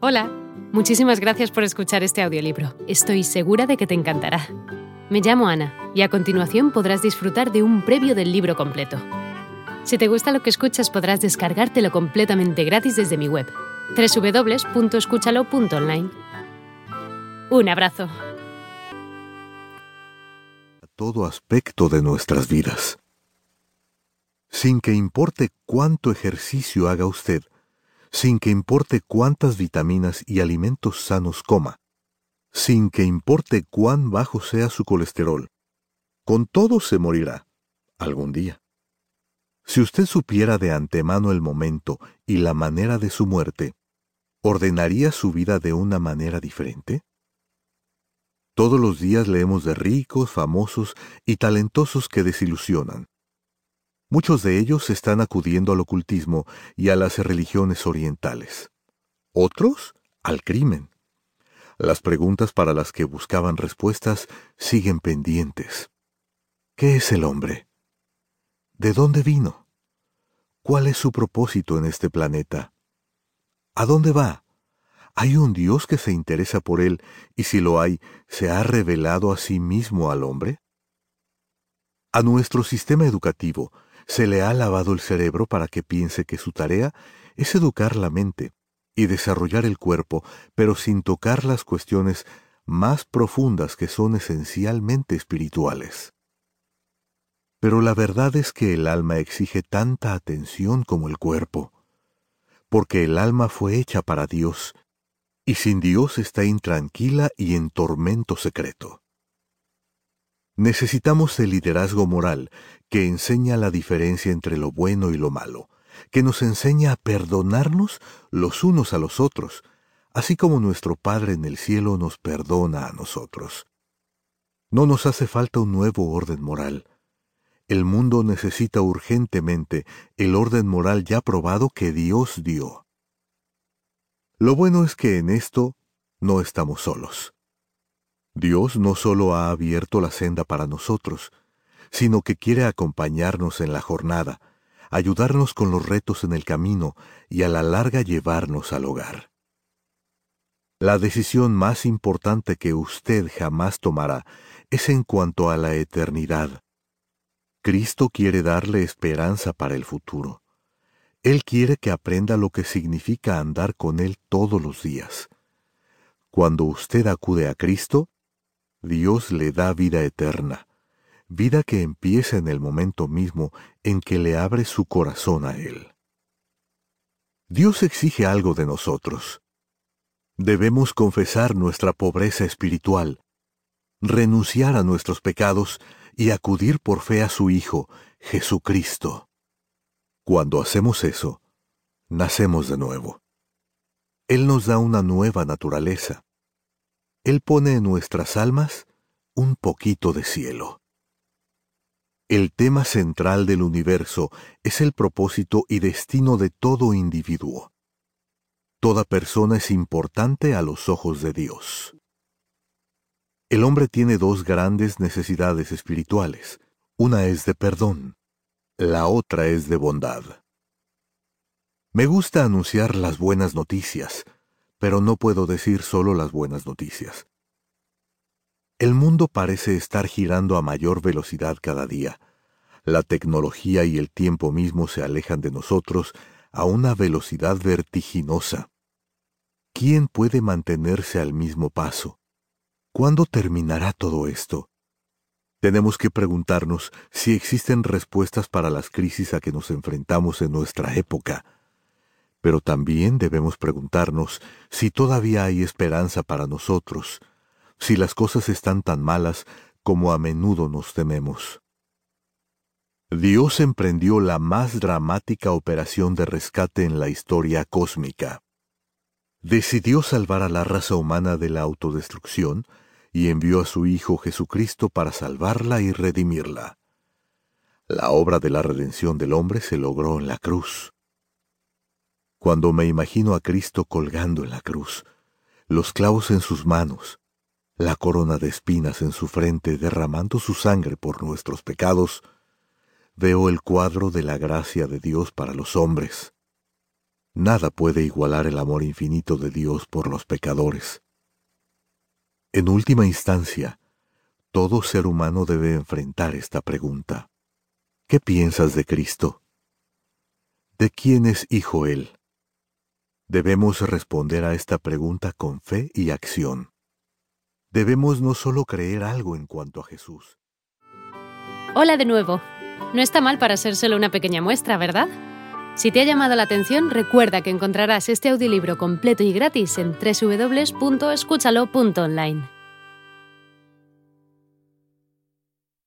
Hola, muchísimas gracias por escuchar este audiolibro. Estoy segura de que te encantará. Me llamo Ana y a continuación podrás disfrutar de un previo del libro completo. Si te gusta lo que escuchas podrás descargártelo completamente gratis desde mi web, www.escúchalo.online. Un abrazo. Todo aspecto de nuestras vidas. Sin que importe cuánto ejercicio haga usted, sin que importe cuántas vitaminas y alimentos sanos coma, sin que importe cuán bajo sea su colesterol. Con todo se morirá, algún día. Si usted supiera de antemano el momento y la manera de su muerte, ¿ordenaría su vida de una manera diferente? Todos los días leemos de ricos, famosos y talentosos que desilusionan. Muchos de ellos están acudiendo al ocultismo y a las religiones orientales. Otros al crimen. Las preguntas para las que buscaban respuestas siguen pendientes. ¿Qué es el hombre? ¿De dónde vino? ¿Cuál es su propósito en este planeta? ¿A dónde va? ¿Hay un Dios que se interesa por él y si lo hay, se ha revelado a sí mismo al hombre? A nuestro sistema educativo se le ha lavado el cerebro para que piense que su tarea es educar la mente y desarrollar el cuerpo, pero sin tocar las cuestiones más profundas que son esencialmente espirituales. Pero la verdad es que el alma exige tanta atención como el cuerpo, porque el alma fue hecha para Dios, y sin Dios está intranquila y en tormento secreto. Necesitamos el liderazgo moral que enseña la diferencia entre lo bueno y lo malo, que nos enseña a perdonarnos los unos a los otros, así como nuestro Padre en el cielo nos perdona a nosotros. No nos hace falta un nuevo orden moral. El mundo necesita urgentemente el orden moral ya probado que Dios dio. Lo bueno es que en esto no estamos solos. Dios no solo ha abierto la senda para nosotros, sino que quiere acompañarnos en la jornada, ayudarnos con los retos en el camino y a la larga llevarnos al hogar. La decisión más importante que usted jamás tomará es en cuanto a la eternidad. Cristo quiere darle esperanza para el futuro. Él quiere que aprenda lo que significa andar con Él todos los días. Cuando usted acude a Cristo, Dios le da vida eterna, vida que empieza en el momento mismo en que le abre su corazón a Él. Dios exige algo de nosotros. Debemos confesar nuestra pobreza espiritual, renunciar a nuestros pecados y acudir por fe a su Hijo, Jesucristo. Cuando hacemos eso, nacemos de nuevo. Él nos da una nueva naturaleza. Él pone en nuestras almas un poquito de cielo. El tema central del universo es el propósito y destino de todo individuo. Toda persona es importante a los ojos de Dios. El hombre tiene dos grandes necesidades espirituales. Una es de perdón, la otra es de bondad. Me gusta anunciar las buenas noticias, pero no puedo decir solo las buenas noticias. El mundo parece estar girando a mayor velocidad cada día. La tecnología y el tiempo mismo se alejan de nosotros a una velocidad vertiginosa. ¿Quién puede mantenerse al mismo paso? ¿Cuándo terminará todo esto? Tenemos que preguntarnos si existen respuestas para las crisis a que nos enfrentamos en nuestra época pero también debemos preguntarnos si todavía hay esperanza para nosotros, si las cosas están tan malas como a menudo nos tememos. Dios emprendió la más dramática operación de rescate en la historia cósmica. Decidió salvar a la raza humana de la autodestrucción y envió a su Hijo Jesucristo para salvarla y redimirla. La obra de la redención del hombre se logró en la cruz. Cuando me imagino a Cristo colgando en la cruz, los clavos en sus manos, la corona de espinas en su frente derramando su sangre por nuestros pecados, veo el cuadro de la gracia de Dios para los hombres. Nada puede igualar el amor infinito de Dios por los pecadores. En última instancia, todo ser humano debe enfrentar esta pregunta. ¿Qué piensas de Cristo? ¿De quién es hijo Él? Debemos responder a esta pregunta con fe y acción. Debemos no solo creer algo en cuanto a Jesús. Hola de nuevo. No está mal para ser solo una pequeña muestra, ¿verdad? Si te ha llamado la atención, recuerda que encontrarás este audiolibro completo y gratis en www.escúchalo.online.